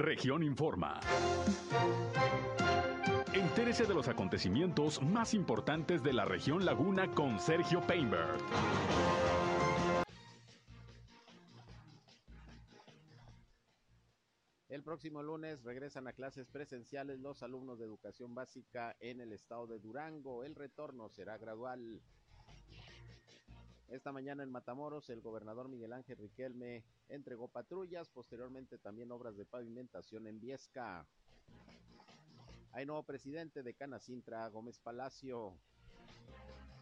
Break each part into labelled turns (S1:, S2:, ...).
S1: Región Informa. Entérese de los acontecimientos más importantes de la región Laguna con Sergio Painberg.
S2: El próximo lunes regresan a clases presenciales los alumnos de educación básica en el estado de Durango. El retorno será gradual. Esta mañana en Matamoros, el gobernador Miguel Ángel Riquelme entregó patrullas, posteriormente también obras de pavimentación en Viesca. Hay nuevo presidente de Canacintra, Gómez Palacio.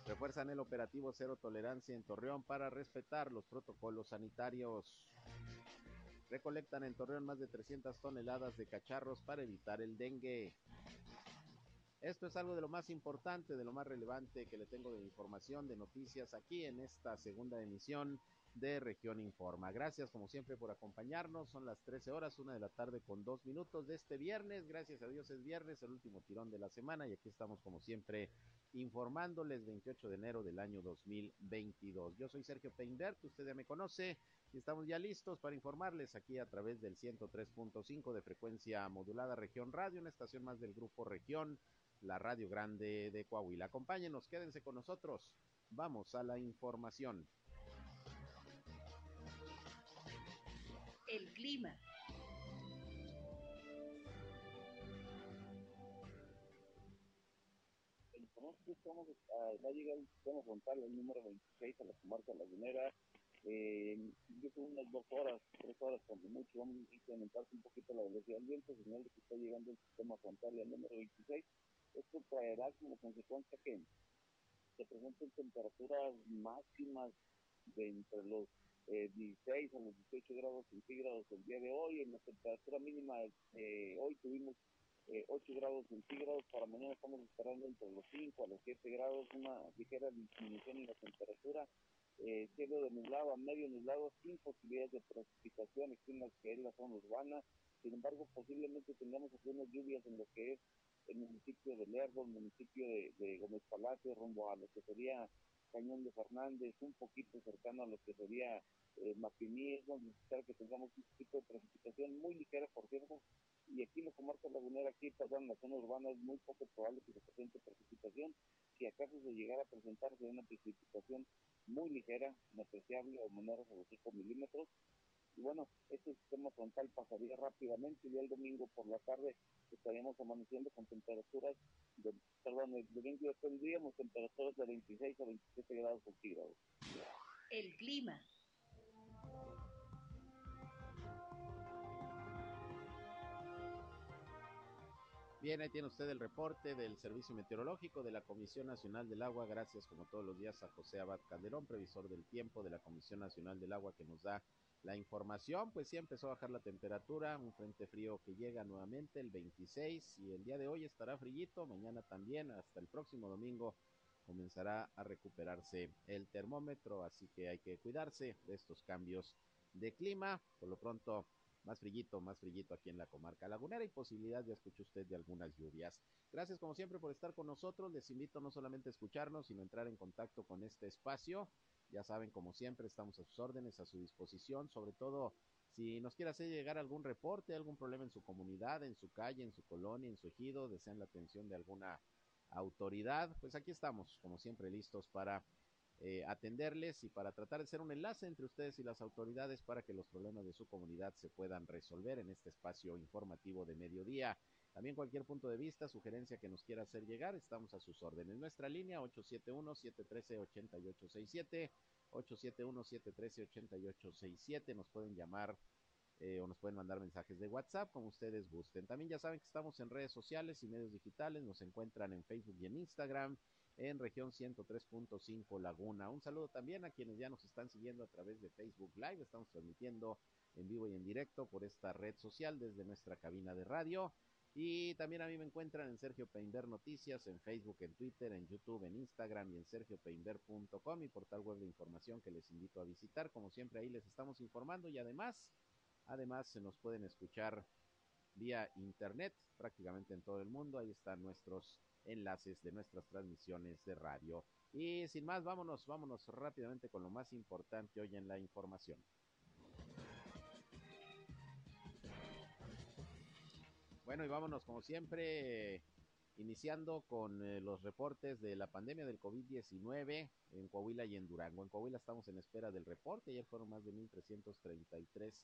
S2: Refuerzan el operativo Cero Tolerancia en Torreón para respetar los protocolos sanitarios. Recolectan en Torreón más de 300 toneladas de cacharros para evitar el dengue. Esto es algo de lo más importante, de lo más relevante que le tengo de información, de noticias aquí en esta segunda emisión de Región Informa. Gracias como siempre por acompañarnos. Son las 13 horas, una de la tarde con dos minutos de este viernes. Gracias a Dios es viernes, el último tirón de la semana y aquí estamos como siempre informándoles 28 de enero del año 2022. Yo soy Sergio Peinbert, usted ya me conoce y estamos ya listos para informarles aquí a través del 103.5 de frecuencia modulada Región Radio, una estación más del grupo Región, la Radio Grande de Coahuila. Acompáñenos, quédense con nosotros. Vamos a la información.
S3: el clima.
S4: El pronóstico estamos, va a llegar el sistema frontal, el número 26 a la comarca lagunera. Eh, yo creo unas dos horas, tres horas, cuando mucho, vamos a incrementarse un poquito la velocidad del viento, señal de que está llegando el sistema frontal al número 26. Esto traerá como consecuencia que se presenten temperaturas máximas de entre los eh, 16 a los 18 grados centígrados el día de hoy. En la temperatura mínima eh, hoy tuvimos eh, 8 grados centígrados, para mañana estamos esperando entre los 5 a los 7 grados, una ligera disminución en la temperatura. Eh, cielo de nublado a medio nublado, sin posibilidades de precipitación aquí en las que es la zona urbana. Sin embargo, posiblemente tengamos algunas lluvias en lo que es el municipio de Lerdo, el municipio de, de Gómez Palacio, rumbo a lo que sería Cañón de Fernández, un poquito cercano a lo que sería eh, donde necesitar que tengamos un tipo de precipitación muy ligera, por cierto, y aquí en la comarca lagunera, aquí perdón, en la zona urbana es muy poco probable que se presente precipitación, si acaso se llegara a presentarse una precipitación muy ligera, inapreciable o menor los 5 milímetros, y bueno, este sistema frontal pasaría rápidamente y el domingo por la tarde estaríamos amaneciendo con temperaturas de, perdón, domingo tendríamos temperaturas de 26 a 27 grados centígrados.
S3: El clima.
S2: Bien, ahí tiene usted el reporte del Servicio Meteorológico de la Comisión Nacional del Agua. Gracias, como todos los días, a José Abad Calderón, previsor del tiempo de la Comisión Nacional del Agua, que nos da la información. Pues sí, empezó a bajar la temperatura, un frente frío que llega nuevamente el 26 y el día de hoy estará frillito, mañana también, hasta el próximo domingo comenzará a recuperarse el termómetro, así que hay que cuidarse de estos cambios de clima. Por lo pronto, más frillito, más frillito aquí en la comarca lagunera y posibilidad, ya escuchó usted, de algunas lluvias. Gracias como siempre por estar con nosotros. Les invito no solamente a escucharnos, sino a entrar en contacto con este espacio. Ya saben, como siempre, estamos a sus órdenes, a su disposición, sobre todo si nos quiere hacer llegar algún reporte, algún problema en su comunidad, en su calle, en su colonia, en su ejido, desean la atención de alguna autoridad, pues aquí estamos, como siempre, listos para eh, atenderles y para tratar de ser un enlace entre ustedes y las autoridades para que los problemas de su comunidad se puedan resolver en este espacio informativo de mediodía. También cualquier punto de vista, sugerencia que nos quiera hacer llegar, estamos a sus órdenes. Nuestra línea 871-713-8867, 871-713-8867, nos pueden llamar eh, o nos pueden mandar mensajes de WhatsApp como ustedes gusten. También ya saben que estamos en redes sociales y medios digitales, nos encuentran en Facebook y en Instagram en región 103.5 Laguna. Un saludo también a quienes ya nos están siguiendo a través de Facebook Live. Estamos transmitiendo en vivo y en directo por esta red social desde nuestra cabina de radio. Y también a mí me encuentran en Sergio Peinber Noticias, en Facebook, en Twitter, en YouTube, en Instagram y en sergiopeinber.com, mi portal web de información que les invito a visitar. Como siempre ahí les estamos informando y además, además se nos pueden escuchar vía internet prácticamente en todo el mundo. Ahí están nuestros enlaces de nuestras transmisiones de radio. Y sin más, vámonos, vámonos rápidamente con lo más importante hoy en la información. Bueno, y vámonos como siempre, iniciando con eh, los reportes de la pandemia del COVID-19 en Coahuila y en Durango. En Coahuila estamos en espera del reporte. Ayer fueron más de 1.333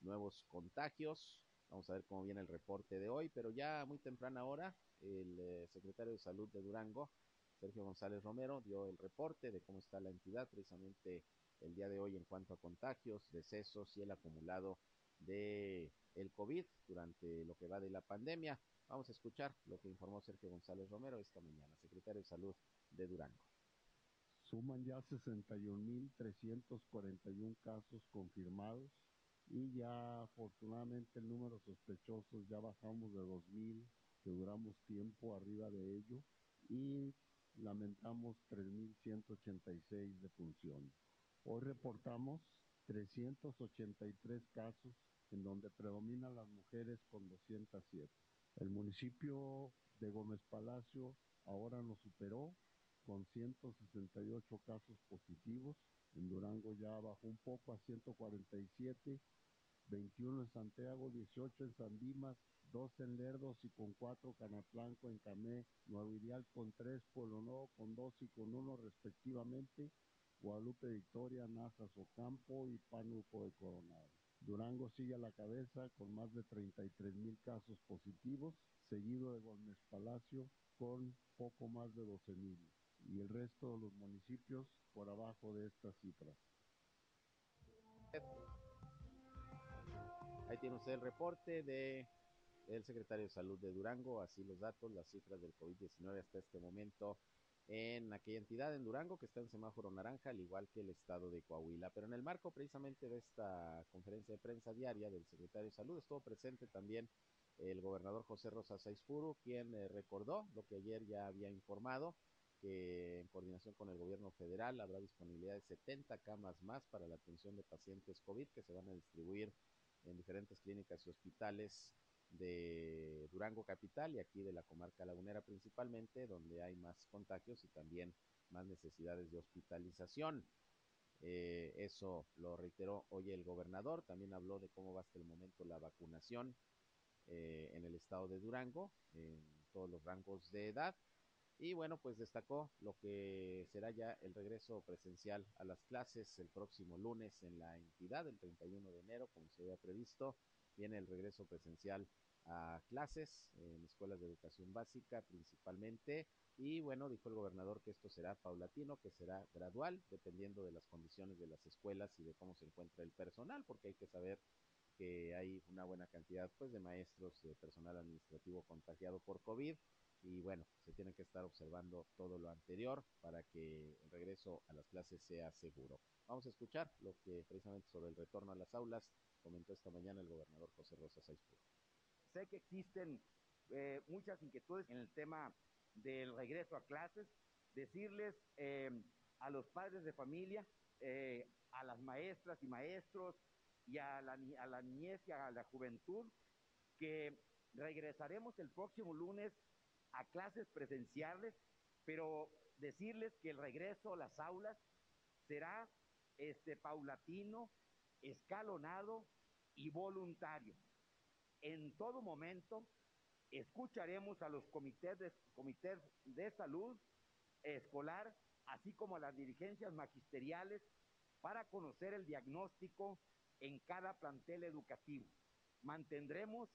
S2: nuevos contagios. Vamos a ver cómo viene el reporte de hoy, pero ya muy temprana hora, el eh, secretario de Salud de Durango, Sergio González Romero, dio el reporte de cómo está la entidad precisamente el día de hoy en cuanto a contagios, decesos y el acumulado de el COVID durante lo que va de la pandemia. Vamos a escuchar lo que informó Sergio González Romero esta mañana, secretario de Salud de Durango.
S5: Suman ya 61.341 casos confirmados y ya afortunadamente el número de sospechosos ya bajamos de 2.000, que duramos tiempo arriba de ello y lamentamos 3.186 defunciones. Hoy reportamos 383 casos en donde predominan las mujeres con 207. El municipio de Gómez Palacio ahora nos superó con 168 casos positivos. En Durango ya bajó un poco a 147, 21 en Santiago, 18 en San Dimas, 2 en Lerdos y con 4 Canatlanco en Camé, Nuevo Ideal con 3, Pueblo Nuevo con 2 y con 1 respectivamente, Guadalupe Victoria, Nazas Ocampo y Pánuco de Coronado. Durango sigue a la cabeza con más de 33 mil casos positivos, seguido de Gómez Palacio con poco más de 12 mil y el resto de los municipios por abajo de estas cifras.
S2: Ahí tiene usted el reporte de el secretario de Salud de Durango, así los datos, las cifras del COVID-19 hasta este momento en aquella entidad en Durango que está en semáforo naranja, al igual que el estado de Coahuila. Pero en el marco precisamente de esta conferencia de prensa diaria del secretario de Salud estuvo presente también el gobernador José Rosa Saizpuru, quien eh, recordó lo que ayer ya había informado, que en coordinación con el gobierno federal habrá disponibilidad de 70 camas más para la atención de pacientes COVID que se van a distribuir en diferentes clínicas y hospitales de Durango Capital y aquí de la comarca lagunera principalmente, donde hay más contagios y también más necesidades de hospitalización. Eh, eso lo reiteró hoy el gobernador, también habló de cómo va hasta el momento la vacunación eh, en el estado de Durango, en todos los rangos de edad. Y bueno, pues destacó lo que será ya el regreso presencial a las clases el próximo lunes en la entidad, el 31 de enero, como se había previsto. Viene el regreso presencial a clases en escuelas de educación básica principalmente. Y bueno, dijo el gobernador que esto será paulatino, que será gradual, dependiendo de las condiciones de las escuelas y de cómo se encuentra el personal, porque hay que saber que hay una buena cantidad pues de maestros, de personal administrativo contagiado por COVID y bueno, se tiene que estar observando todo lo anterior para que el regreso a las clases sea seguro. Vamos a escuchar lo que precisamente sobre el retorno a las aulas comentó esta mañana el gobernador José Rosa Saizpur.
S6: Sé que existen eh, muchas inquietudes en el tema del regreso a clases. Decirles eh, a los padres de familia, eh, a las maestras y maestros y a la, a la niñez y a la juventud que regresaremos el próximo lunes a clases presenciales, pero decirles que el regreso a las aulas será este paulatino, escalonado y voluntario. En todo momento escucharemos a los comités de, de salud escolar, así como a las dirigencias magisteriales, para conocer el diagnóstico en cada plantel educativo. Mantendremos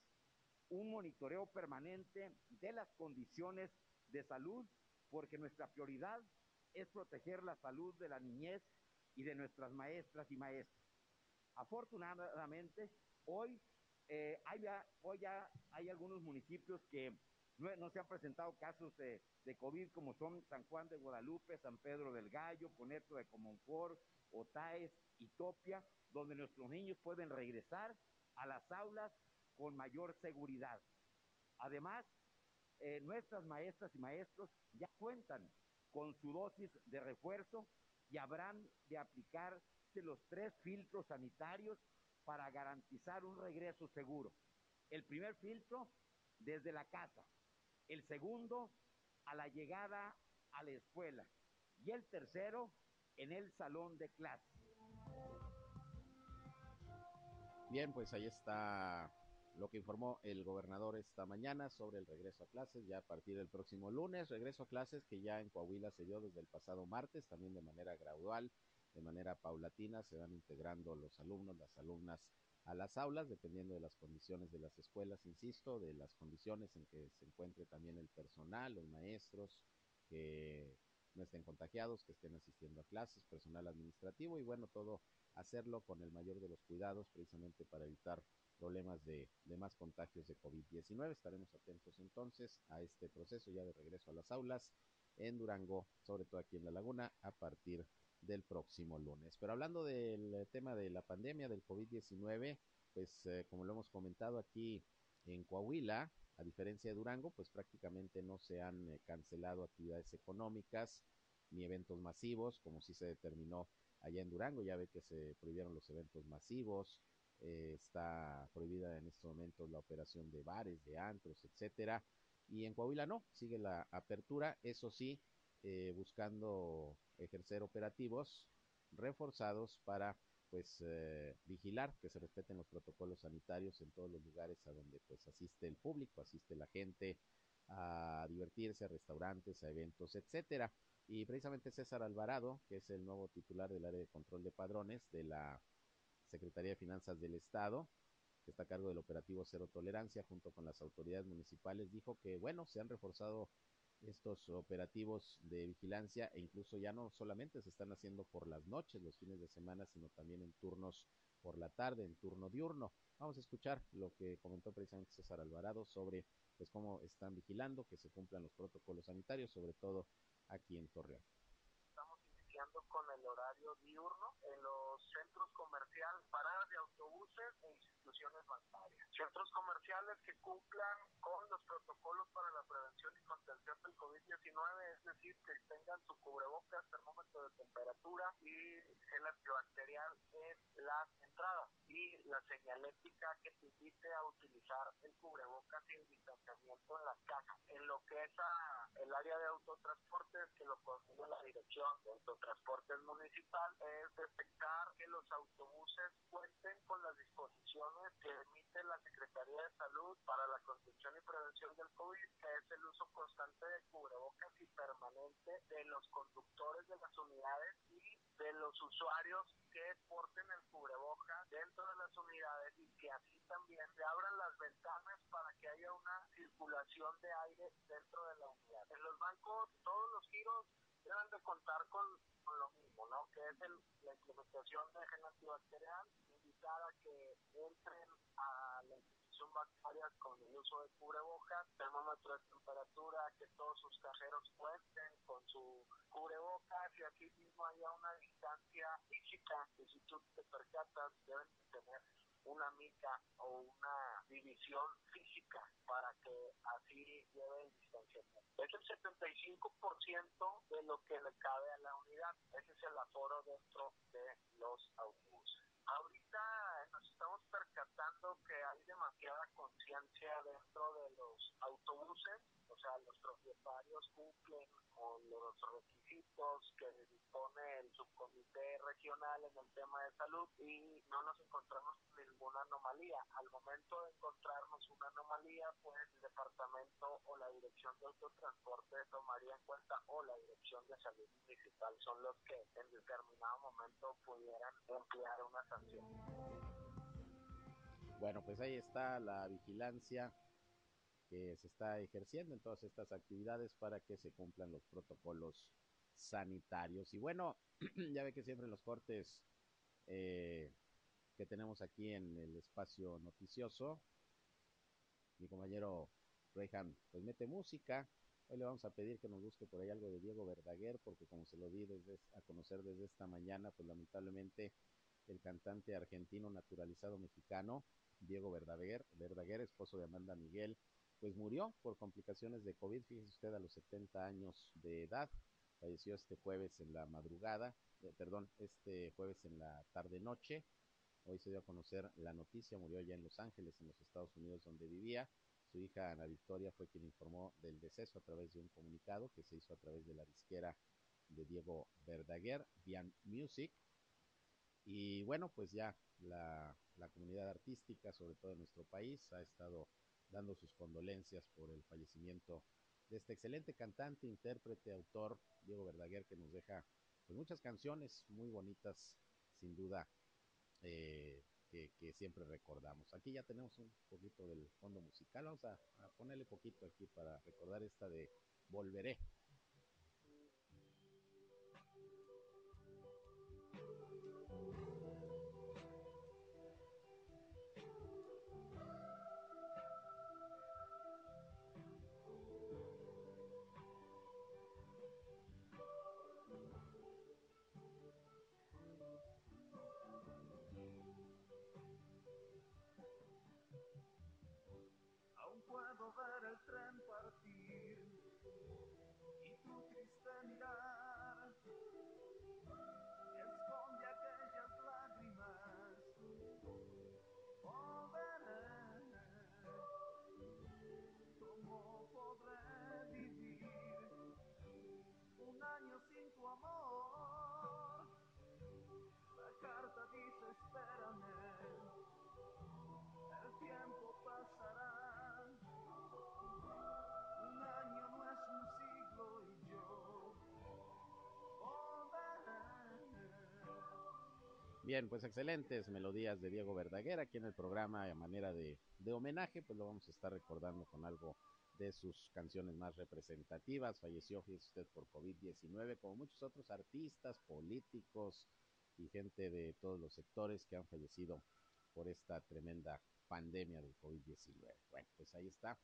S6: un monitoreo permanente de las condiciones de salud, porque nuestra prioridad es proteger la salud de la niñez y de nuestras maestras y maestros. Afortunadamente, hoy, eh, hay, ya, hoy ya hay algunos municipios que no, se han presentado casos de, COVID, como son San Juan de Guadalupe, San Pedro del Gallo, Coneto de Comonfort, Otaes y Topia, donde nuestros niños pueden regresar a las aulas con mayor seguridad. Además, eh, nuestras maestras y maestros ya cuentan con su dosis de refuerzo y habrán de aplicarse los tres filtros sanitarios para garantizar un regreso seguro. El primer filtro desde la casa, el segundo a la llegada a la escuela y el tercero en el salón de clase.
S2: Bien, pues ahí está lo que informó el gobernador esta mañana sobre el regreso a clases ya a partir del próximo lunes, regreso a clases que ya en Coahuila se dio desde el pasado martes, también de manera gradual, de manera paulatina, se van integrando los alumnos, las alumnas a las aulas, dependiendo de las condiciones de las escuelas, insisto, de las condiciones en que se encuentre también el personal, los maestros, que no estén contagiados, que estén asistiendo a clases, personal administrativo y bueno, todo hacerlo con el mayor de los cuidados precisamente para evitar problemas de, de más contagios de COVID-19. Estaremos atentos entonces a este proceso ya de regreso a las aulas en Durango, sobre todo aquí en La Laguna, a partir del próximo lunes. Pero hablando del tema de la pandemia del COVID-19, pues eh, como lo hemos comentado aquí en Coahuila, a diferencia de Durango, pues prácticamente no se han eh, cancelado actividades económicas ni eventos masivos, como sí se determinó allá en Durango. Ya ve que se prohibieron los eventos masivos, eh, está prohibida en estos momentos la operación de bares, de antros, etcétera. Y en Coahuila no, sigue la apertura, eso sí, eh, buscando ejercer operativos reforzados para pues eh, vigilar que se respeten los protocolos sanitarios en todos los lugares a donde pues asiste el público, asiste la gente a divertirse, a restaurantes, a eventos, etcétera. Y precisamente César Alvarado, que es el nuevo titular del área de control de padrones de la Secretaría de Finanzas del Estado, que está a cargo del operativo Cero Tolerancia, junto con las autoridades municipales, dijo que, bueno, se han reforzado estos operativos de vigilancia e incluso ya no solamente se están haciendo por las noches, los fines de semana, sino también en turnos por la tarde, en turno diurno. Vamos a escuchar lo que comentó precisamente César Alvarado sobre pues cómo están vigilando que se cumplan los protocolos sanitarios, sobre todo aquí en Torreón
S7: con el horario diurno en los centros comerciales, paradas de autobuses e instituciones bancarias. Centros comerciales que cumplan con los protocolos para la prevención y contención del COVID-19, es decir, que tengan su cubrebocas, termómetro de temperatura y gel antibacterial en las entradas y la señalética que te invite a utilizar el cubrebocas y el distanciamiento en las cajas. En lo que es a, el área de autotransportes, que lo coordina la dirección de autotransportes Transportes Municipal es detectar que los autobuses cuenten con las disposiciones que emite la Secretaría de Salud para la contención y prevención del COVID, que es el uso constante de cubrebocas y permanente de los conductores de las unidades y de los usuarios que porten el cubrebocas dentro de las unidades y que así también se abran las ventanas para que haya una circulación de aire dentro de la unidad. En los bancos todos los giros deben de contar con, con lo mismo, ¿no? Que es el, la implementación de gel antibacterial, invitar a que entren a la institución bancaria con el uso de cubrebocas, termómetro de temperatura, que todos sus cajeros cuenten con su cubrebocas y aquí mismo haya una distancia física que si tú te percatas deben tener una mica o una división física para que así lleve el distanciamiento. Es el 75% de lo que le cabe a la unidad. Ese es el aforo dentro de los autobuses. Ahorita estamos percatando que hay demasiada conciencia dentro de los autobuses, o sea, los propietarios cumplen con los requisitos que dispone el subcomité regional en el tema de salud y no nos encontramos ninguna anomalía. Al momento de encontrarnos una anomalía, pues el departamento o la dirección de autotransporte tomaría en cuenta o la dirección de salud municipal son los que en determinado momento pudieran emplear una
S2: bueno, pues ahí está la vigilancia que se está ejerciendo en todas estas actividades para que se cumplan los protocolos sanitarios. Y bueno, ya ve que siempre los cortes eh, que tenemos aquí en el espacio noticioso, mi compañero Rehan pues mete música. Hoy le vamos a pedir que nos busque por ahí algo de Diego Verdaguer, porque como se lo di desde, a conocer desde esta mañana, pues lamentablemente el cantante argentino naturalizado mexicano, Diego Verdaguer, Verdaguer, esposo de Amanda Miguel, pues murió por complicaciones de COVID, fíjese usted, a los 70 años de edad, falleció este jueves en la madrugada, eh, perdón, este jueves en la tarde-noche, hoy se dio a conocer la noticia, murió allá en Los Ángeles, en los Estados Unidos, donde vivía, su hija Ana Victoria fue quien informó del deceso a través de un comunicado que se hizo a través de la disquera de Diego Verdaguer, Bian Music, Y bueno, pues ya la, la comunidad artística, sobre todo en nuestro país, ha estado dando sus condolencias por el fallecimiento de este excelente cantante, intérprete, autor, Diego Verdaguer, que nos deja pues, muchas canciones muy bonitas, sin duda, eh, que, siempre recordamos. Aquí ya tenemos un poquito del fondo musical, vamos a ponerle poquito aquí para recordar esta de Volveré. Bien, pues excelentes melodías de Diego Verdaguer aquí en el programa a manera de, de, homenaje, pues lo vamos a estar recordando con algo de sus canciones más representativas. Falleció, usted, por COVID-19, como muchos otros artistas, políticos y gente de todos los sectores que han fallecido por esta tremenda pandemia del COVID-19. Bueno, pues ahí está.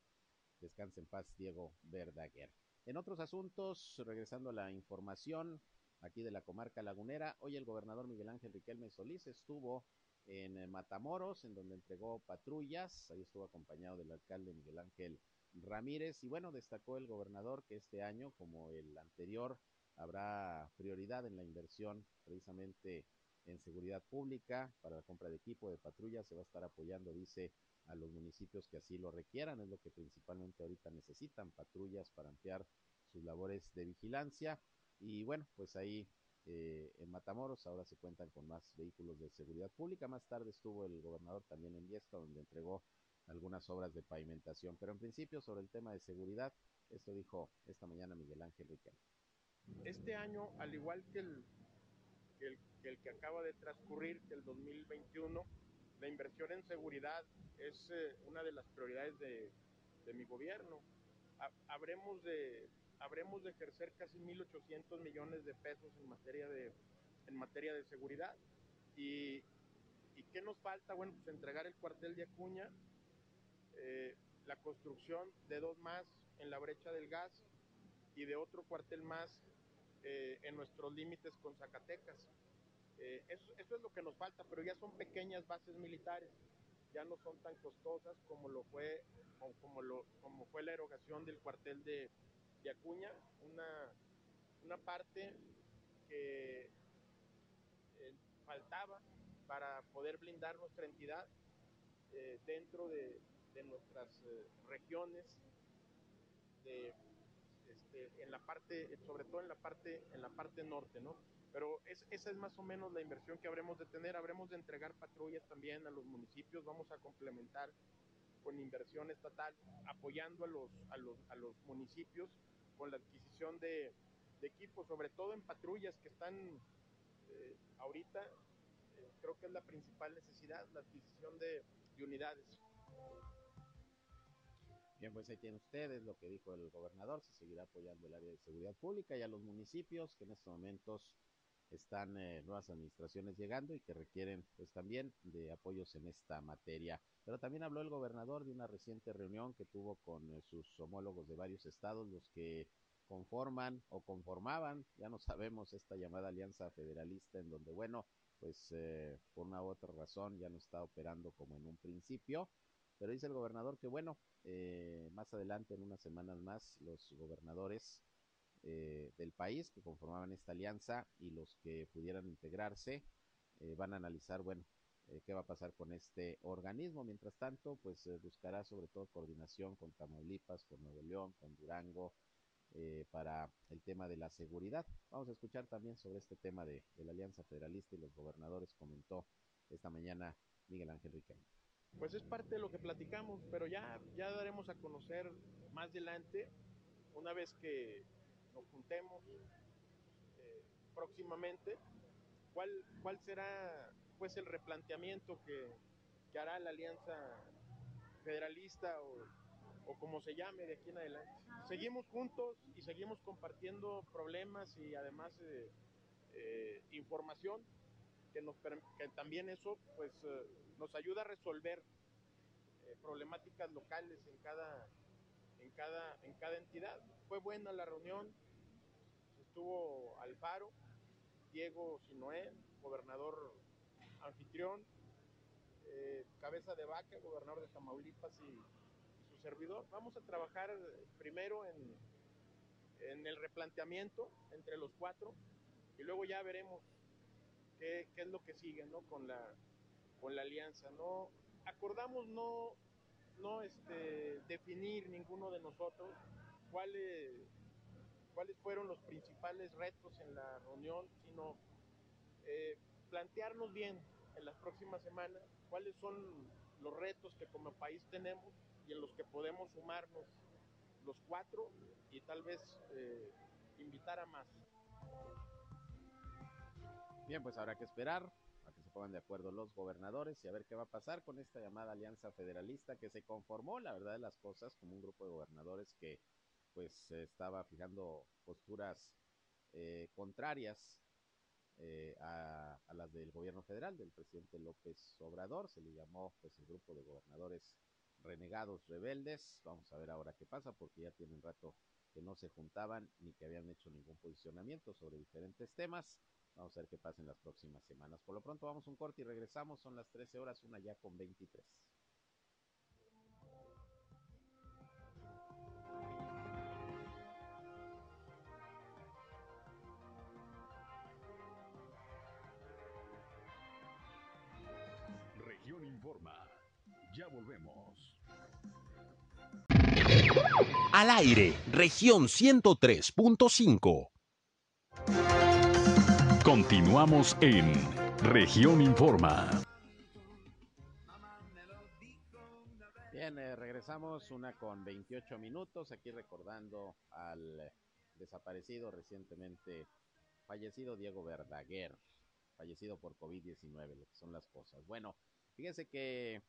S2: Descanse en paz, Diego Verdaguer. En otros asuntos, regresando a la información, aquí de la comarca lagunera. Hoy el gobernador Miguel Ángel Riquelme Solís estuvo en Matamoros, en donde entregó patrullas. Ahí estuvo acompañado del alcalde Miguel Ángel Ramírez. Y bueno, destacó el gobernador que este año, como el anterior, habrá prioridad en la inversión precisamente en seguridad pública para la compra de equipo de patrullas. Se va a estar apoyando, dice, a los municipios que así lo requieran. Es lo que principalmente ahorita necesitan, patrullas para ampliar sus labores de vigilancia. Y bueno, pues ahí eh, en Matamoros ahora se cuentan con más vehículos de seguridad pública. Más tarde estuvo el gobernador también en Viesca, donde entregó algunas obras de pavimentación. Pero en principio, sobre el tema de seguridad, esto dijo esta mañana Miguel Ángel Riquelme.
S8: Este año, al igual que el que, el que acaba de transcurrir, que el 2021, la inversión en seguridad es eh, una de las prioridades de, de mi gobierno. Ha, habremos de habremos de ejercer casi 1.800 millones de pesos en materia de, en materia de seguridad. Y, ¿Y qué nos falta? Bueno, pues entregar el cuartel de Acuña, eh, la construcción de dos más en la brecha del gas y de otro cuartel más eh, en nuestros límites con Zacatecas. Eh, eso, eso, es lo que nos falta, pero ya son pequeñas bases militares, ya no son tan costosas como lo fue, como, lo, como fue la erogación del cuartel de, de Acuña, una, una parte que eh, faltaba para poder blindar nuestra entidad eh, dentro de, de nuestras eh, regiones, de, este, en la parte, sobre todo en la parte, en la parte norte, ¿no? Pero es, esa es más o menos la inversión que habremos de tener. Habremos de entregar patrullas también a los municipios. Vamos a complementar con inversión estatal, apoyando a los, a los, a los municipios con la adquisición de, equipos, sobre todo en patrullas que están eh, ahorita, eh, creo que es la principal necesidad, la adquisición de, de unidades.
S2: Bien, pues ahí tienen ustedes lo que dijo el gobernador, se seguirá apoyando el área de seguridad pública y a los municipios que en estos momentos están eh, nuevas administraciones llegando y que requieren pues también de apoyos en esta materia. Pero también habló el gobernador de una reciente reunión que tuvo con eh, sus homólogos de varios estados, los que conforman o conformaban, ya no sabemos, esta llamada alianza federalista en donde, bueno, pues eh, por una u otra razón ya no está operando como en un principio. Pero dice el gobernador que, bueno, eh, más adelante, en unas semanas más, los gobernadores eh, del país que conformaban esta alianza y los que pudieran integrarse eh, van a analizar, bueno, eh, qué va a pasar con este organismo. Mientras tanto, pues buscará sobre todo coordinación con Tamaulipas, con Nuevo León, con Durango, para el tema de la seguridad. Vamos a escuchar también sobre este tema de, de la Alianza Federalista y los gobernadores, comentó esta mañana Miguel Ángel Riquelme.
S8: Pues es parte de lo que platicamos, pero ya, ya daremos a conocer más adelante, una vez que nos juntemos eh, próximamente, cuál, cuál será pues el replanteamiento que, hará la Alianza Federalista o, o como se llame de aquí en adelante. Seguimos juntos y seguimos compartiendo problemas y además eh, eh, información que, nos, que también eso pues eh, nos ayuda a resolver problemáticas locales en cada, en, cada, en cada entidad. Fue buena la reunión, estuvo Alfaro, Diego Sinoé, gobernador anfitrión, eh, Cabeza de Vaca, gobernador de Tamaulipas y, y, su servidor. Vamos a trabajar primero en, en el replanteamiento entre los cuatro y luego ya veremos qué, qué es lo que sigue ¿no? con, la, con la alianza. ¿no? Acordamos no, no este, definir ninguno de nosotros cuáles, cuáles fueron los principales retos en la reunión, sino eh, plantearnos bien en las próximas semanas cuáles son los retos que como país tenemos y en los que podemos sumarnos los cuatro y tal vez eh, invitar a más.
S2: Bien, pues habrá que esperar pongan de acuerdo los gobernadores y a ver qué va a pasar con esta llamada alianza federalista que se conformó, la verdad de las cosas, como un grupo de gobernadores que pues estaba fijando posturas eh, contrarias eh, a, a, las del gobierno federal, del presidente López Obrador, se le llamó pues el grupo de gobernadores renegados rebeldes, vamos a ver ahora qué pasa porque ya tienen rato que no se juntaban ni que habían hecho ningún posicionamiento sobre diferentes temas, vamos a ver qué pasa en las próximas semanas. Por lo pronto vamos a un corte y regresamos, son las 13 horas, una ya con 23.
S1: Región Informa. Ya volvemos.
S9: Al aire, región 103.5.
S1: Continuamos en región Informa.
S2: Bien, eh, regresamos una con 28 minutos, aquí recordando al desaparecido recientemente fallecido Diego Verdaguer, fallecido por COVID-19, lo que son las cosas. Bueno, fíjense que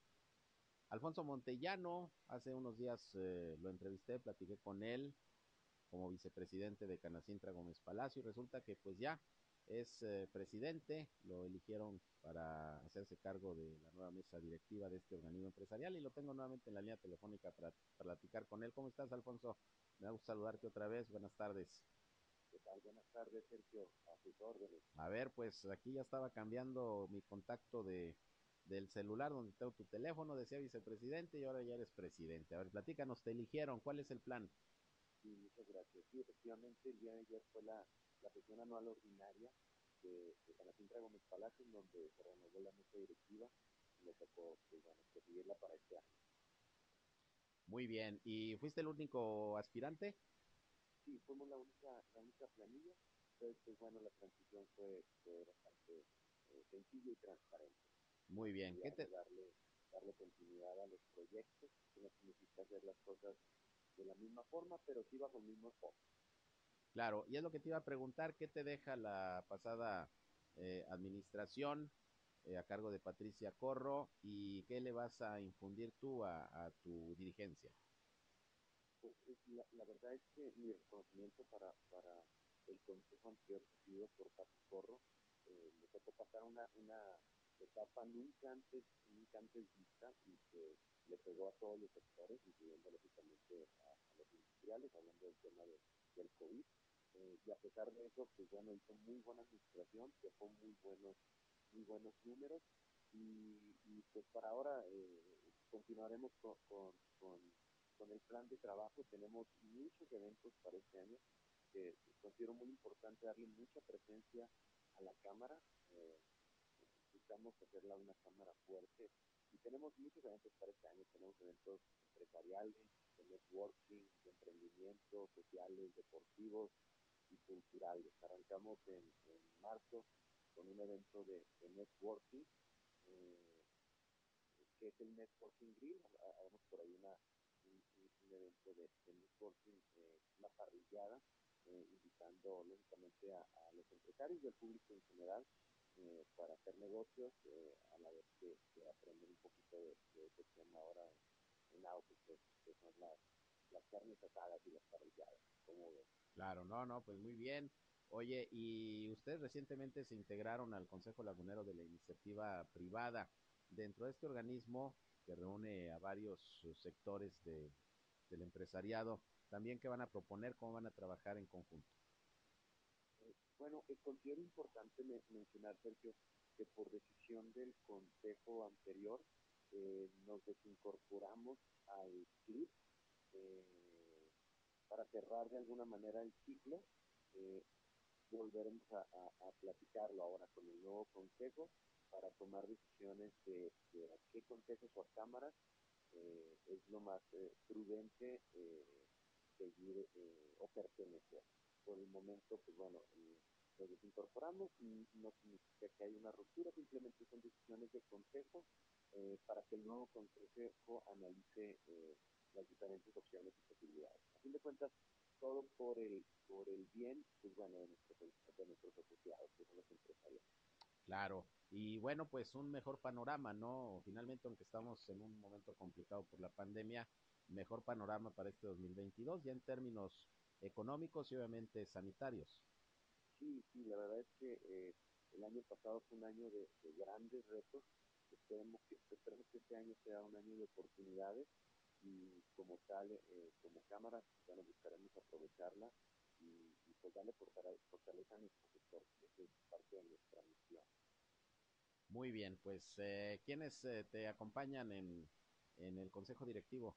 S2: Alfonso Montellano, hace unos días eh, lo entrevisté, platiqué con él como vicepresidente de Canacintra Gómez Palacio y resulta que pues ya es eh, presidente, lo eligieron para hacerse cargo de la nueva mesa directiva de este organismo empresarial y lo tengo nuevamente en la línea telefónica para, para platicar con él. ¿Cómo estás, Alfonso? Me da gusto saludarte otra vez. Buenas tardes.
S10: ¿Qué tal? Buenas tardes, Sergio. A tus órdenes.
S2: A ver, pues aquí ya estaba cambiando mi contacto de del celular donde tengo tu teléfono, decía vicepresidente y ahora ya eres presidente. A ver, platícanos, te eligieron, ¿cuál es el plan?
S10: Sí, muchas gracias. Sí, efectivamente, el día de ayer fue la, la sesión anual ordinaria de, de Canacintra Gómez Palacio, en donde se renovó la mesa directiva y me tocó, pues, bueno, presidirla para este año.
S2: Muy bien, ¿y fuiste el único aspirante?
S10: Sí, fuimos la única, la única planilla, entonces, pues, bueno, la transición fue, fue bastante eh, sencilla y transparente.
S2: Muy bien.
S10: ¿Qué te... darle, darle continuidad a los proyectos, que no significa hacer las cosas de la misma forma, pero sí bajo el mismo enfoque.
S2: Claro, y es lo que te iba a preguntar, ¿qué te deja la pasada eh, administración eh, a cargo de Patricia Corro y qué le vas a infundir tú a, tu dirigencia?
S10: Pues la, la, verdad es que mi reconocimiento para, para el consejo anterior presidido por Pati Corro, eh, me tocó pasar una, una etapa nunca antes, nunca antes vista y que le pegó a todos los sectores, incluyendo lógicamente a, los industriales, hablando del tema de, del COVID. Eh, y a pesar de eso, pues bueno, hizo muy buena administración, dejó muy buenos, muy buenos números y, pues para ahora eh, continuaremos con, con, con, el plan de trabajo. Tenemos muchos eventos para este año que considero muy importante darle mucha presencia a la Cámara. Eh, necesitamos hacerla una cámara fuerte y tenemos muchos eventos para este año, tenemos eventos empresariales, networking, de emprendimiento, sociales, deportivos y culturales. Arrancamos en, marzo con un evento de, networking, eh, que es el Networking Grill. Haremos por ahí una, un, evento de, networking, eh, una parrillada, eh, invitando lógicamente a, los empresarios y al público en general eh, para hacer negocios, a la vez que, aprender un poquito de, ese tema ahora en, auto, que, son las, las carnes asadas y las parrilladas. ¿Cómo ves?
S2: Claro, no, no, pues muy bien. Oye, y ustedes recientemente se integraron al Consejo Lagunero de la Iniciativa Privada. Dentro de este organismo, que reúne a varios sectores de, del empresariado, también qué van a proponer, cómo van a trabajar en conjunto.
S10: Eh, bueno, eh, considero importante mencionar, Sergio, que por decisión del Consejo anterior eh, nos desincorporamos al CLIP para cerrar de alguna manera el ciclo. volveremos a, a, platicarlo ahora con el nuevo Consejo para tomar decisiones de, a qué consejos o a cámaras eh, es lo más eh, prudente eh, seguir o pertenecer. Por el momento, pues bueno, nos desincorporamos y no significa que haya una ruptura, simplemente son decisiones de consejo para que el nuevo consejo analice las diferentes opciones y posibilidades. A fin de cuentas, todo por el por el bien, pues bueno, de nuestros, de nuestros asociados, que son los empresarios.
S2: Claro, y bueno, pues un mejor panorama, ¿no? Finalmente, aunque estamos en un momento complicado por la pandemia, mejor panorama para este 2022, ya en términos económicos y obviamente sanitarios.
S10: Sí, sí, la verdad es que eh, el año pasado fue un año de, grandes retos. Esperemos que, esperemos que este año sea un año de oportunidades y como tal, eh, como Cámara, bueno, buscaremos aprovecharla y, pues darle fortaleza a nuestro sector, que es parte de nuestra misión.
S2: Muy bien, pues eh, ¿quiénes eh, te acompañan en, en el Consejo Directivo?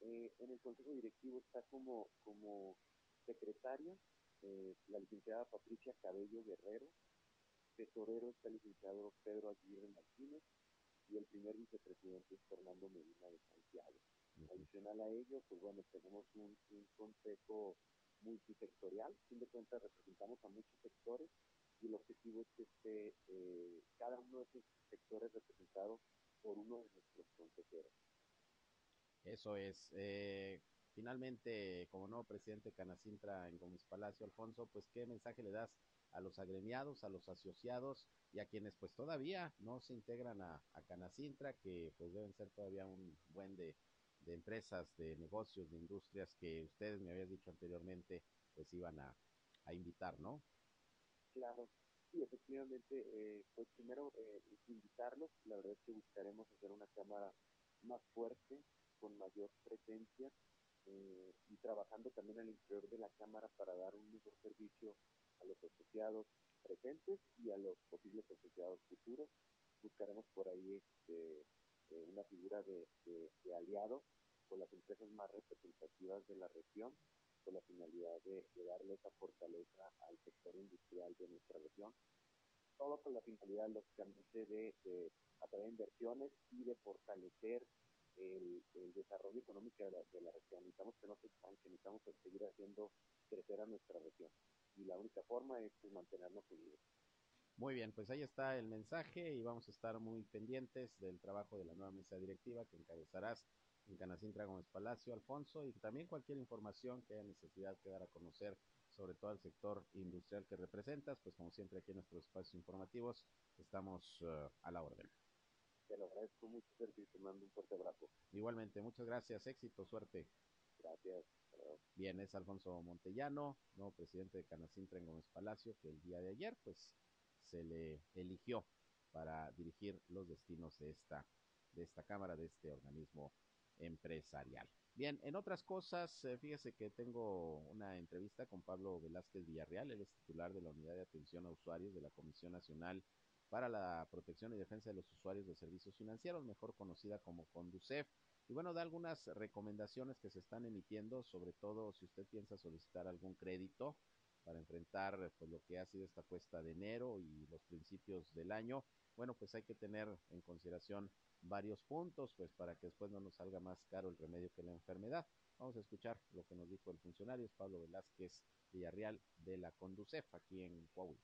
S10: Eh, en el Consejo Directivo está como, como secretaria eh, la licenciada Patricia Cabello Guerrero, tesorero está el licenciado Pedro Aguirre Martínez y el primer vicepresidente es Fernando Medina de Adicional a ello, pues bueno, tenemos un, consejo multisectorial, fin de cuentas representamos a muchos sectores y el objetivo es que esté eh, cada uno de esos sectores representados por uno de nuestros consejeros.
S2: Eso es. Eh, finalmente, como nuevo presidente Canacintra en Gómez Palacio, Alfonso, pues qué mensaje le das a los agremiados, a los asociados y a quienes pues todavía no se integran a, a Canacintra, que pues deben ser todavía un buen de, de empresas, de negocios, de industrias que ustedes me habían dicho anteriormente, pues iban a, a invitar, ¿no?
S10: Claro, sí, efectivamente, eh, pues primero eh, invitarlos, la verdad es que buscaremos hacer una cámara más fuerte, con mayor presencia eh, y trabajando también al interior de la cámara para dar un mejor servicio a los asociados presentes y a los posibles asociados futuros. Buscaremos por ahí este, eh, una figura de, de, aliado con las empresas más representativas de la región, con la finalidad de, darle esa fortaleza al sector industrial de nuestra región. Todo con la finalidad, lógicamente, de, atraer inversiones y de fortalecer el, desarrollo económico de la, la, región. Necesitamos que no se estanque, necesitamos seguir haciendo crecer a nuestra región. Y la única forma es pues, mantenernos unidos.
S2: Muy bien, pues ahí está el mensaje y vamos a estar muy pendientes del trabajo de la nueva mesa directiva que encabezarás en Canacintra Gómez Palacio, Alfonso, y también cualquier información que haya necesidad de dar a conocer sobre todo el sector industrial que representas, pues como siempre aquí en nuestros espacios informativos estamos uh, a la orden.
S10: Te lo agradezco mucho, Sergio, y te mando un fuerte abrazo.
S2: Igualmente, muchas gracias, éxito, suerte.
S10: Gracias.
S2: Bien, es Alfonso Montellano, nuevo presidente de Canacintra en Gómez Palacio, que el día de ayer, pues, se le eligió para dirigir los destinos de esta, de esta Cámara, de este organismo empresarial. Bien, en otras cosas, eh, fíjese que tengo una entrevista con Pablo Velázquez Villarreal, él es titular de la Unidad de Atención a Usuarios de la Comisión Nacional para la Protección y Defensa de los Usuarios de Servicios Financieros, mejor conocida como CONDUCEF. Y bueno, da algunas recomendaciones que se están emitiendo, sobre todo si usted piensa solicitar algún crédito para enfrentar pues, lo que ha sido esta cuesta de enero y los principios del año. Bueno, pues hay que tener en consideración varios puntos, pues para que después no nos salga más caro el remedio que la enfermedad. Vamos a escuchar lo que nos dijo el funcionario, es Pablo Velázquez Villarreal de la Conducef aquí en Coahuila.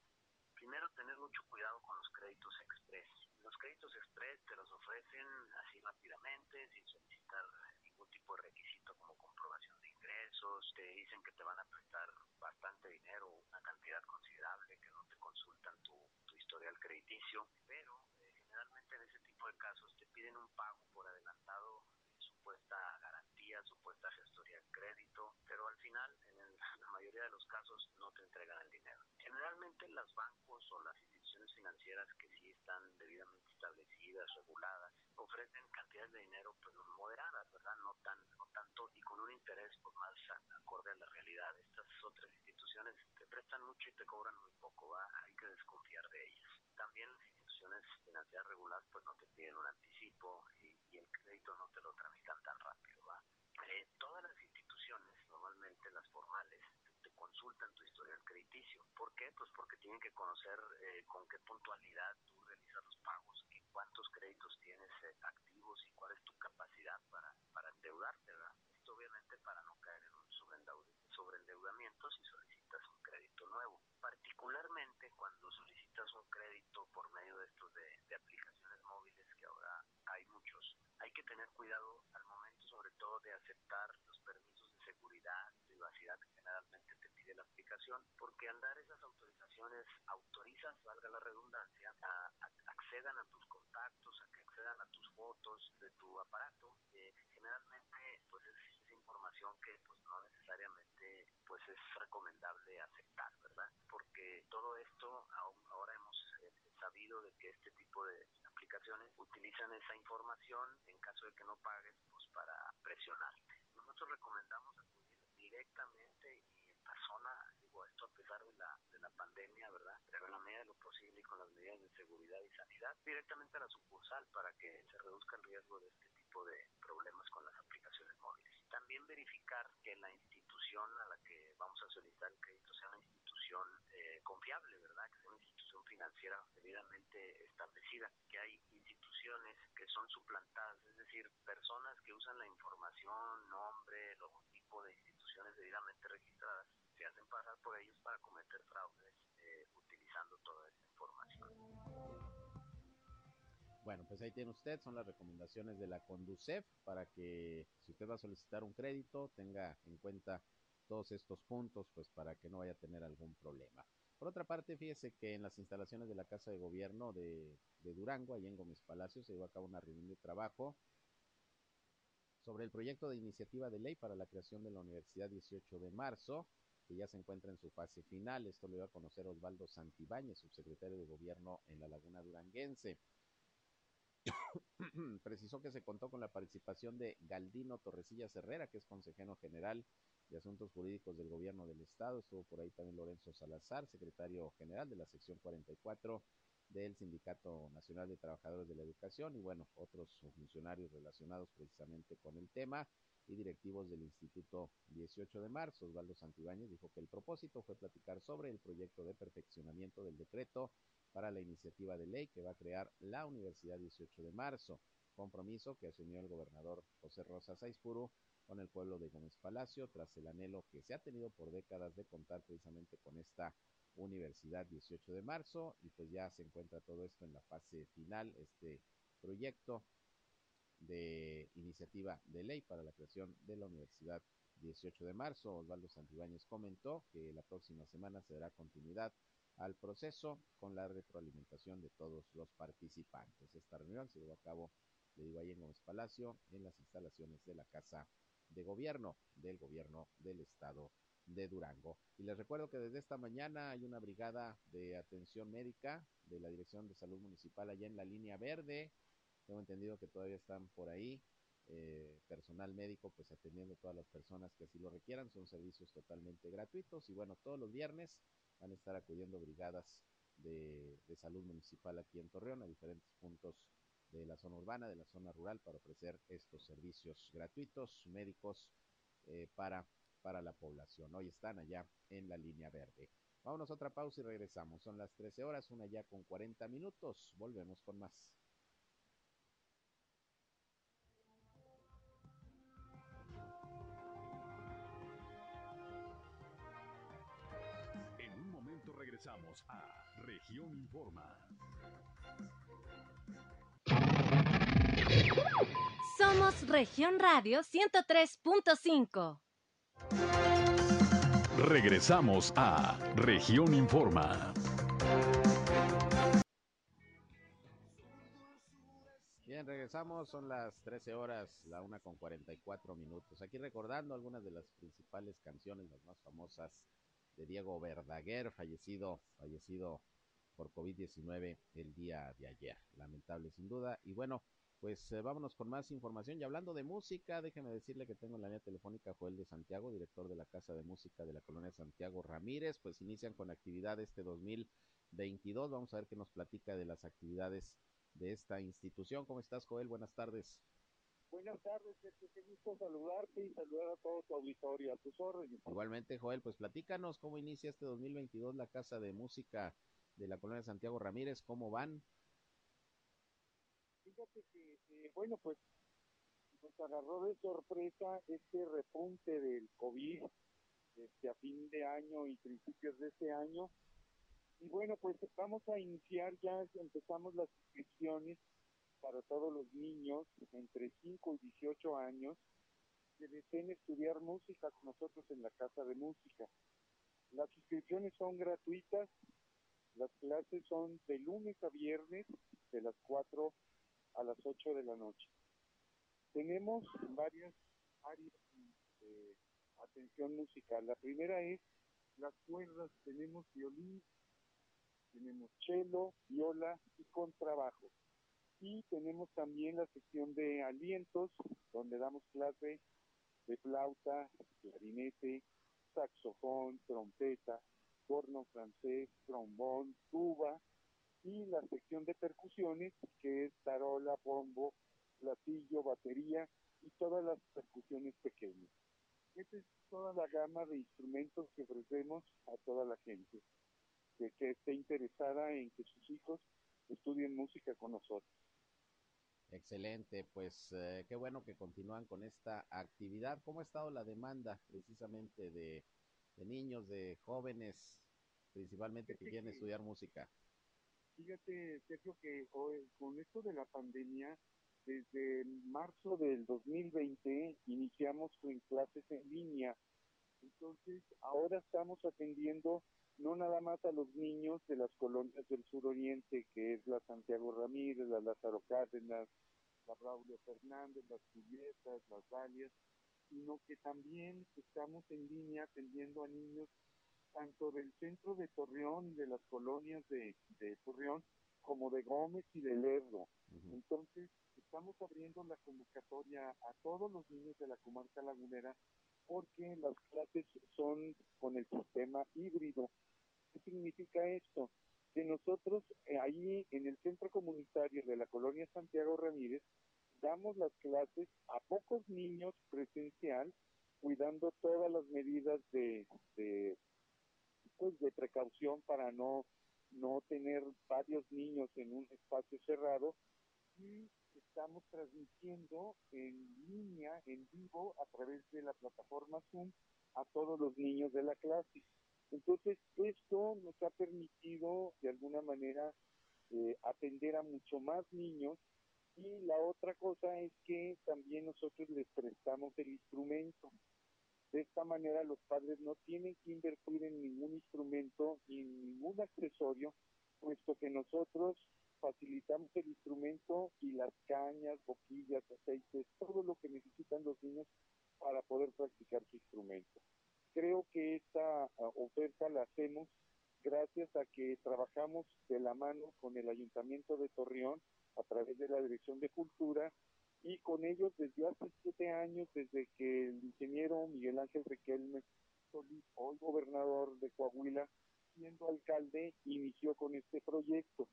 S11: Primero, tener mucho cuidado con los créditos express. Los créditos express te los ofrecen así rápidamente, sin solicitar ningún tipo de requisito como comprobación de ingresos, te dicen que te van a prestar bastante dinero, una cantidad considerable, que no te consultan tu, tu historial crediticio, pero eh, generalmente en ese tipo de casos te piden un pago por adelantado de supuesta garantía, supuesta gestoría de crédito, pero al final, en el, la mayoría de los casos, no te entregan el dinero. Generalmente los bancos o las financieras que sí están debidamente establecidas, reguladas, ofrecen cantidades de dinero pues moderadas, ¿verdad? No tan no tanto y con un interés pues más acorde a la realidad. Estas otras instituciones te prestan mucho y te cobran muy poco, ¿va? Hay que desconfiar de ellas. También las instituciones financieras reguladas pues no te piden un anticipo y, el crédito no te lo tramitan tan rápido, ¿va? Eh, todas las instituciones, normalmente las formales, consultan tu historial crediticio. ¿Por qué? Pues porque tienen que conocer eh, con qué puntualidad tú realizas los pagos, y cuántos créditos tienes eh, activos y cuál es tu capacidad para, para endeudarte, ¿verdad? Esto obviamente para no caer en un sobreendeudamiento si solicitas un crédito nuevo. Particularmente cuando solicitas un crédito por medio de estos de, de aplicaciones móviles, que ahora hay muchos, hay que tener cuidado al momento sobre todo de aceptar los permisos de seguridad, privacidad que generalmente aplicación, porque al dar esas autorizaciones autorizas, valga la redundancia, a, accedan a tus contactos, a que accedan a tus fotos de tu aparato. Eh, generalmente, pues es, es, información que pues no necesariamente pues es recomendable aceptar, ¿verdad? Porque todo esto aún, ahora hemos eh, sabido de que este tipo de aplicaciones utilizan esa información en caso de que no pagues, pues para presionarte. Nosotros recomendamos acudir directamente y en persona, esto a pesar de la, de la pandemia, ¿verdad? Pero en la medida de lo posible y con las medidas de seguridad y sanidad, directamente a la sucursal para que se reduzca el riesgo de este tipo de problemas con las aplicaciones móviles. También verificar que la institución a la que vamos a solicitar el crédito sea una institución eh, confiable, ¿verdad? Que sea una institución financiera debidamente establecida, que hay instituciones que son suplantadas, es decir, personas que usan la información, nombre, logotipo de instituciones debidamente registradas, se hacen pasar por ellos para cometer fraudes eh, utilizando toda esta información.
S2: Bueno, pues ahí tiene usted, son las recomendaciones de la Conducef para que si usted va a solicitar un crédito tenga en cuenta todos estos puntos, pues para que no vaya a tener algún problema. Por otra parte, fíjese que en las instalaciones de la Casa de Gobierno de, de Durango, allá en Gómez Palacio, se llevó a cabo una reunión de trabajo sobre el proyecto de iniciativa de ley para la creación de la Universidad 18 de marzo, que ya se encuentra en su fase final. Esto lo iba a conocer Osvaldo Santibáñez, subsecretario de Gobierno en la Laguna Duranguense. Precisó que se contó con la participación de Galdino Torrecillas Herrera, que es consejero general de Asuntos Jurídicos del Gobierno del Estado. Estuvo por ahí también Lorenzo Salazar, secretario general de la sección 44 del Sindicato Nacional de Trabajadores de la Educación y bueno, otros funcionarios relacionados precisamente con el tema y directivos del Instituto 18 de marzo. Osvaldo Santibáñez dijo que el propósito fue platicar sobre el proyecto de perfeccionamiento del decreto para la iniciativa de ley que va a crear la Universidad 18 de marzo, compromiso que asumió el gobernador José Rosa Saizpuru con el pueblo de Gómez Palacio tras el anhelo que se ha tenido por décadas de contar precisamente con esta Universidad 18 de marzo y pues ya se encuentra todo esto en la fase final, este proyecto de iniciativa de ley para la creación de la Universidad 18 de marzo. Osvaldo Santibáñez comentó que la próxima semana se dará continuidad al proceso con la retroalimentación de todos los participantes. Esta reunión se llevó a cabo, le digo, ahí en Gómez Palacio, en las instalaciones de la Casa de Gobierno del Gobierno del Estado de Durango. Y les recuerdo que desde esta mañana hay una brigada de atención médica de la Dirección de Salud Municipal allá en la línea verde. Tengo entendido que todavía están por ahí eh, personal médico pues atendiendo a todas las personas que así lo requieran. Son servicios totalmente gratuitos y bueno, todos los viernes van a estar acudiendo brigadas de, de salud municipal aquí en Torreón a diferentes puntos de la zona urbana, de la zona rural para ofrecer estos servicios gratuitos médicos eh, para para la población. Hoy están allá en la línea verde. Vámonos a otra pausa y regresamos. Son las 13 horas, una ya con 40 minutos. Volvemos con más.
S1: En un momento regresamos a Región Informa.
S12: Somos Región Radio 103.5.
S1: Regresamos a Región Informa.
S2: Bien, regresamos, son las 13 horas, la una con 44 minutos. Aquí recordando algunas de las principales canciones, las más famosas de Diego Verdaguer, fallecido, fallecido por COVID-19 el día de ayer. Lamentable sin duda. Y bueno, pues eh, vámonos con más información. Y hablando de música, déjeme decirle que tengo en la línea telefónica Joel de Santiago, director de la Casa de Música de la Colonia Santiago Ramírez. Pues inician con actividad este 2022. Vamos a ver qué nos platica de las actividades de esta institución. ¿Cómo estás, Joel? Buenas tardes.
S13: Buenas tardes, qué gusto saludarte y saludar a todo tu auditorio, a tus órdenes.
S2: Igualmente, Joel, pues platícanos cómo inicia este 2022 la Casa de Música de la Colonia Santiago Ramírez, cómo van.
S13: Fíjate que, eh, bueno, pues nos agarró de sorpresa este repunte del COVID este, a fin de año y principios de este año. Y bueno, pues vamos a iniciar ya, empezamos las inscripciones para todos los niños entre 5 y 18 años que deseen estudiar música con nosotros en la Casa de Música. Las inscripciones son gratuitas, las clases son de lunes a viernes de las 4 a las 8 de la noche. Tenemos varias áreas de atención musical. La primera es las cuerdas, tenemos violín, tenemos cello, viola y contrabajo. Y tenemos también la sección de alientos, donde damos clase de flauta, clarinete, saxofón, trompeta, corno francés, trombón, tuba, y la sección de percusiones, que es tarola, bombo, platillo, batería y todas las percusiones pequeñas. Esta es toda la gama de instrumentos que ofrecemos a toda la gente que, que esté interesada en que sus hijos estudien música con nosotros.
S2: Excelente, pues eh, qué bueno que continúan con esta actividad. ¿Cómo ha estado la demanda precisamente de, de niños, de jóvenes, principalmente que quieren estudiar música?
S13: Fíjate, Sergio, que hoy, con esto de la pandemia, desde marzo del 2020 iniciamos con clases en línea. Entonces, ahora estamos atendiendo no nada más a los niños de las colonias del suroriente, que es la Santiago Ramírez, la Lázaro Cárdenas, la Braulio Fernández, las Julieta, las Dalias, sino que también estamos en línea atendiendo a niños tanto del centro de Torreón, de las colonias de, Torreón, como de Gómez y de Lerdo. Entonces, estamos abriendo la convocatoria a todos los niños de la comarca lagunera porque las clases son con el sistema híbrido. ¿Qué significa esto? Que nosotros eh, ahí en el centro comunitario de la colonia Santiago Ramírez damos las clases a pocos niños presencial, cuidando todas las medidas de, de pues, de precaución para no, no tener varios niños en un espacio cerrado y estamos transmitiendo en línea, en vivo, a través de la plataforma Zoom a todos los niños de la clase. Entonces, esto nos ha permitido de alguna manera eh, atender a mucho más niños y la otra cosa es que también nosotros les prestamos el instrumento. De esta manera los padres no tienen que invertir en ningún instrumento ni en ningún accesorio, puesto que nosotros facilitamos el instrumento y las cañas, boquillas, aceites, todo lo que necesitan los niños para poder practicar su instrumento. Creo que esta ah, oferta la hacemos gracias a que trabajamos de la mano con el Ayuntamiento de Torreón a través de la Dirección de Cultura y con ellos desde hace siete años, desde que el ingeniero Miguel Ángel Riquelme Solís, hoy gobernador de Coahuila, siendo alcalde, inició con este proyecto.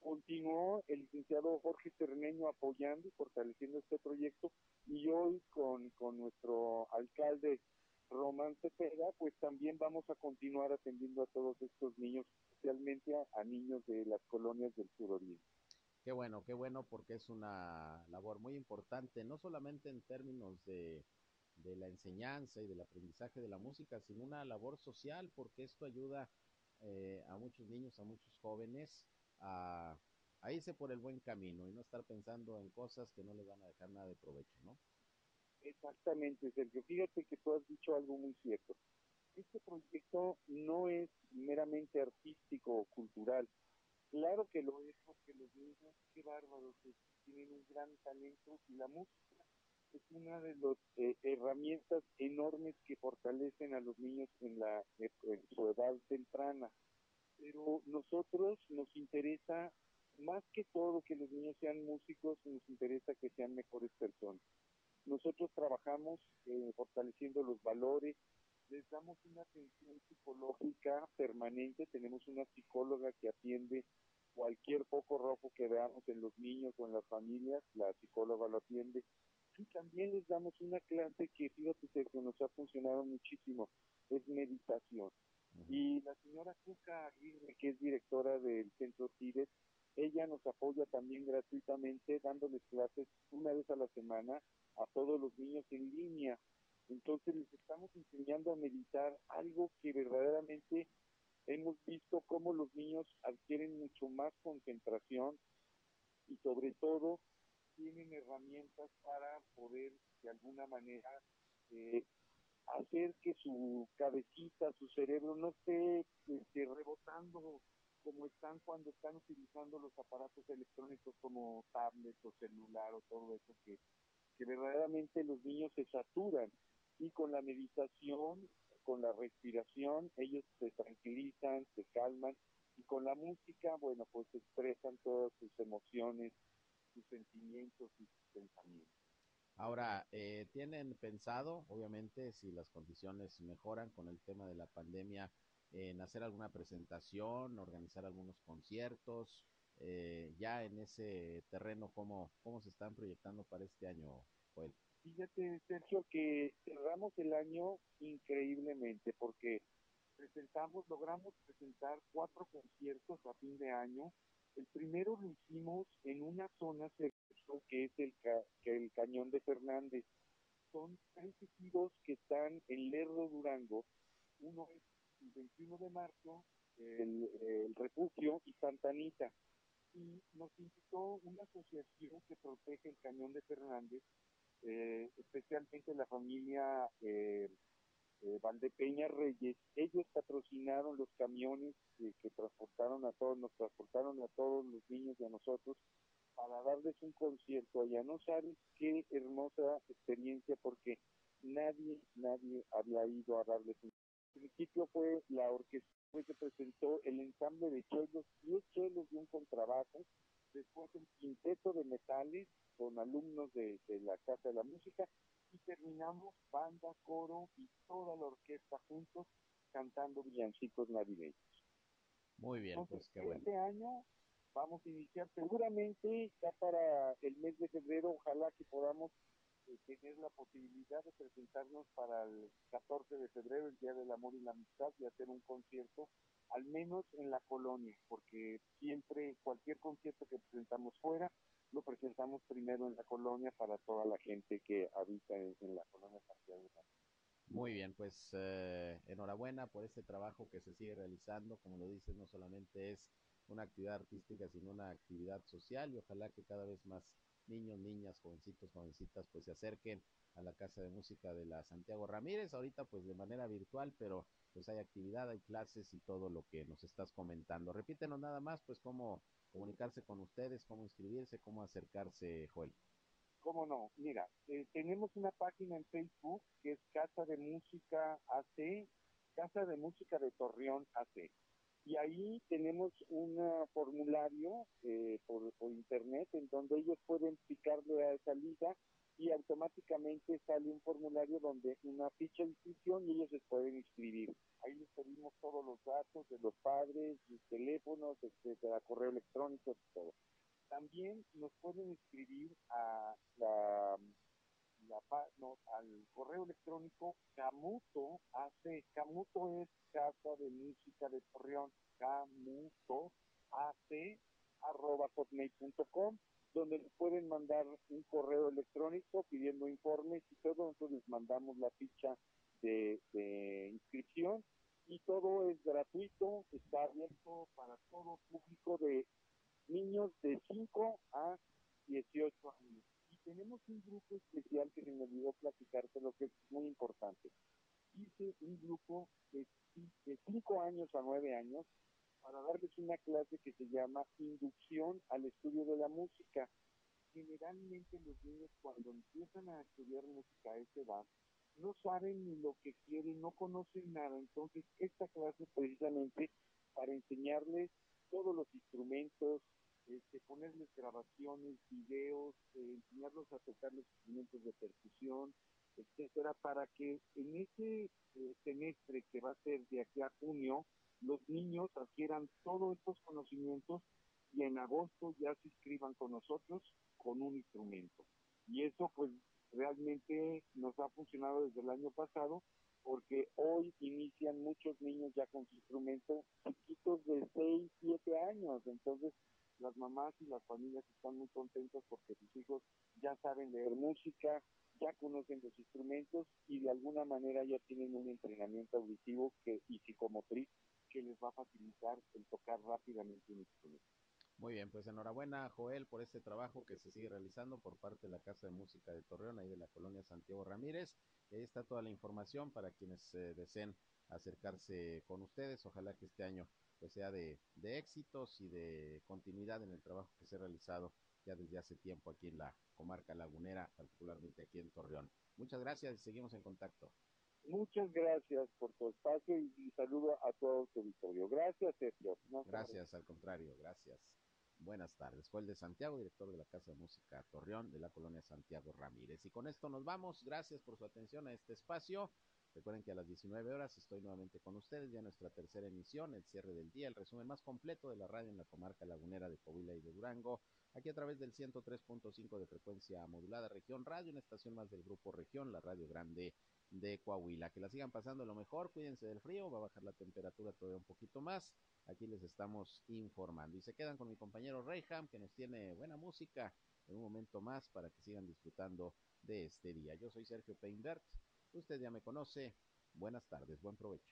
S13: Continuó el licenciado Jorge Cerneño apoyando y fortaleciendo este proyecto y hoy con, con nuestro alcalde Román Cepeda, pues también vamos a continuar atendiendo a todos estos niños, especialmente a, a niños de las colonias del suroriente.
S2: Qué bueno, qué bueno, porque es una labor muy importante, no solamente en términos de, la enseñanza y del aprendizaje de la música, sino una labor social, porque esto ayuda eh, a muchos niños, a muchos jóvenes a, a irse por el buen camino y no estar pensando en cosas que no les van a dejar nada de provecho, ¿no?
S13: Exactamente, Sergio. Fíjate que tú has dicho algo muy cierto. Este proyecto no es meramente artístico o cultural. Claro que lo es porque los niños, qué bárbaros, que tienen un gran talento y la música es una de las eh, herramientas enormes que fortalecen a los niños en, la, en su edad temprana. Pero nosotros nos interesa más que todo que los niños sean músicos, nos interesa que sean mejores personas. Nosotros trabajamos eh, fortaleciendo los valores, les damos una atención psicológica permanente, tenemos una psicóloga que atiende cualquier foco rojo que veamos en los niños o en las familias, la psicóloga lo atiende. Y también les damos una clase que, fíjate, que nos ha funcionado muchísimo, es meditación. Y la señora Cuca Aguirre, que es directora del Centro Tibet, ella nos apoya también gratuitamente dándoles clases una vez a la semana a todos los niños en línea. Entonces les estamos enseñando a meditar algo que verdaderamente hemos visto cómo los niños adquieren mucho más concentración y sobre todo tienen herramientas para poder de alguna manera eh, hacer que su cabecita, su cerebro no esté este, rebotando como están cuando están utilizando los aparatos electrónicos como tablets o celular o todo eso que, que verdaderamente los niños se saturan. Y con la meditación, con la respiración, ellos se tranquilizan, se calman y con la música, bueno, pues expresan todas sus emociones, sus sentimientos y sus pensamientos.
S2: Ahora, eh, ¿tienen pensado, obviamente, si las condiciones mejoran con el tema de la pandemia, en hacer alguna presentación, organizar algunos conciertos? Eh, ya en ese terreno, ¿cómo, ¿cómo se están proyectando para este año, Joel?
S13: Fíjate, Sergio, que cerramos el año increíblemente porque presentamos, logramos presentar cuatro conciertos a fin de año. El primero lo hicimos en una zona que es el, ca que el Cañón de Fernández. Son tres ejidos que están en Lerdo, Durango. Uno es el 21 de marzo, el Refugio y Santa Anita. Y nos invitó una asociación que protege el Cañón de Fernández, eh, especialmente la familia eh, eh, Valdepeña Reyes, ellos patrocinaron los camiones que transportaron a todos, nos transportaron a todos los niños y a nosotros para darles un concierto allá. No sabes qué hermosa experiencia porque nadie, nadie había ido a darles un al principio fue la orquesta que presentó el ensamble de chelos, 10 chelos y un contrabajo, después el quinteto de metales con alumnos de, de, la Casa de la Música y terminamos banda, coro y toda la orquesta juntos cantando villancicos navideños.
S2: Muy bien,
S13: Entonces,
S2: pues qué bueno.
S13: Este año vamos a iniciar seguramente ya para el mes de febrero, ojalá que podamos eh, tener la posibilidad de presentarnos para el 14 de febrero, el Día del Amor y la Amistad, y hacer un concierto, al menos en la colonia, porque siempre cualquier concierto que presentamos fuera, lo presentamos primero en la colonia para toda la gente que habita en, la colonia Santiago.
S2: Muy bien, pues eh, enhorabuena por este trabajo que se sigue realizando. Como lo dices, no solamente es una actividad artística, sino una actividad social y ojalá que cada vez más niños, niñas, jovencitos, jovencitas, pues se acerquen a la Casa de Música de la Santiago Ramírez, ahorita pues de manera virtual, pero pues hay actividad, hay clases y todo lo que nos estás comentando. Repítenos nada más, pues cómo comunicarse con ustedes, cómo inscribirse, cómo acercarse, Joel.
S13: ¿Cómo no? Mira, eh, tenemos una página en Facebook que es Casa de Música AC, Casa de Música de Torreón AC. Y ahí tenemos un formulario eh, por, internet en donde ellos pueden picarle a esa liga y automáticamente sale un formulario donde una ficha de inscripción y ellos se pueden inscribir. Ahí les pedimos todos los datos de los padres, sus teléfonos, etcétera, correo electrónico, todo. También nos pueden escribir a la, al correo electrónico Camuto AC. Camuto es Casa de Música de Torreón. Camuto AC arroba hotmail.com donde les pueden mandar un correo electrónico pidiendo informes y todo, nosotros les mandamos la ficha de, de inscripción y todo es gratuito, está abierto para todo público de niños de 5 a 18 años. Y tenemos un grupo especial que se me olvidó platicarte, lo que es muy importante. Hice un grupo de 5 años a 9 años para darles una clase que se llama Inducción al Estudio de la Música. Generalmente los niños cuando empiezan a estudiar música a esa edad, no saben ni lo que quieren, no conocen nada. Entonces, esta clase precisamente para enseñarles todos los instrumentos, este, ponerles grabaciones, videos, eh, enseñarlos a tocar los instrumentos de percusión, etcétera, para que en ese eh, semestre que va a ser de aquí a junio, los niños adquieran todos estos conocimientos y en agosto ya se inscriban con nosotros con un instrumento. Y eso pues realmente nos ha funcionado desde el año pasado porque hoy inician muchos niños ya con su instrumento chiquitos de 6, 7 años. Entonces las mamás y las familias están muy contentas porque sus hijos ya saben leer música, ya conocen los instrumentos y de alguna manera ya tienen un entrenamiento auditivo que, y psicomotriz que les va a facilitar el tocar rápidamente un instrumento.
S2: Muy bien, pues enhorabuena Joel por este trabajo que se sigue realizando por parte de la Casa de Música de Torreón, ahí de la colonia Santiago Ramírez. Y ahí está toda la información para quienes eh, deseen acercarse con ustedes. Ojalá que este año pues sea de, de éxitos y de continuidad en el trabajo que se ha realizado ya desde hace tiempo aquí en la comarca lagunera, particularmente aquí en Torreón. Muchas gracias y seguimos en contacto.
S13: Muchas gracias por tu espacio y, saludo a todo tu auditorio. Gracias, Sergio.
S2: gracias, al contrario, gracias. Buenas tardes. Fue el de Santiago, director de la Casa de Música Torreón de la colonia Santiago Ramírez. Y con esto nos vamos. Gracias por su atención a este espacio. Recuerden que a las 19 horas estoy nuevamente con ustedes, ya nuestra tercera emisión, el cierre del día, el resumen más completo de la radio en la comarca lagunera de Coahuila y de Durango, aquí a través del 103.5 de frecuencia modulada Región Radio, una estación más del Grupo Región, la Radio Grande de Coahuila. Que la sigan pasando lo mejor, cuídense del frío, va a bajar la temperatura todavía un poquito más. Aquí les estamos informando. Y se quedan con mi compañero Reyham, que nos tiene buena música en un momento más para que sigan disfrutando de este día. Yo soy Sergio Peinbert. Usted ya me conoce. Buenas tardes, buen provecho.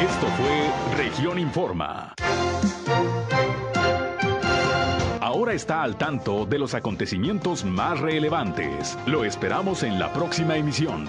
S1: Esto fue Región Informa. Ahora está al tanto de los acontecimientos más relevantes. Lo esperamos en la próxima emisión.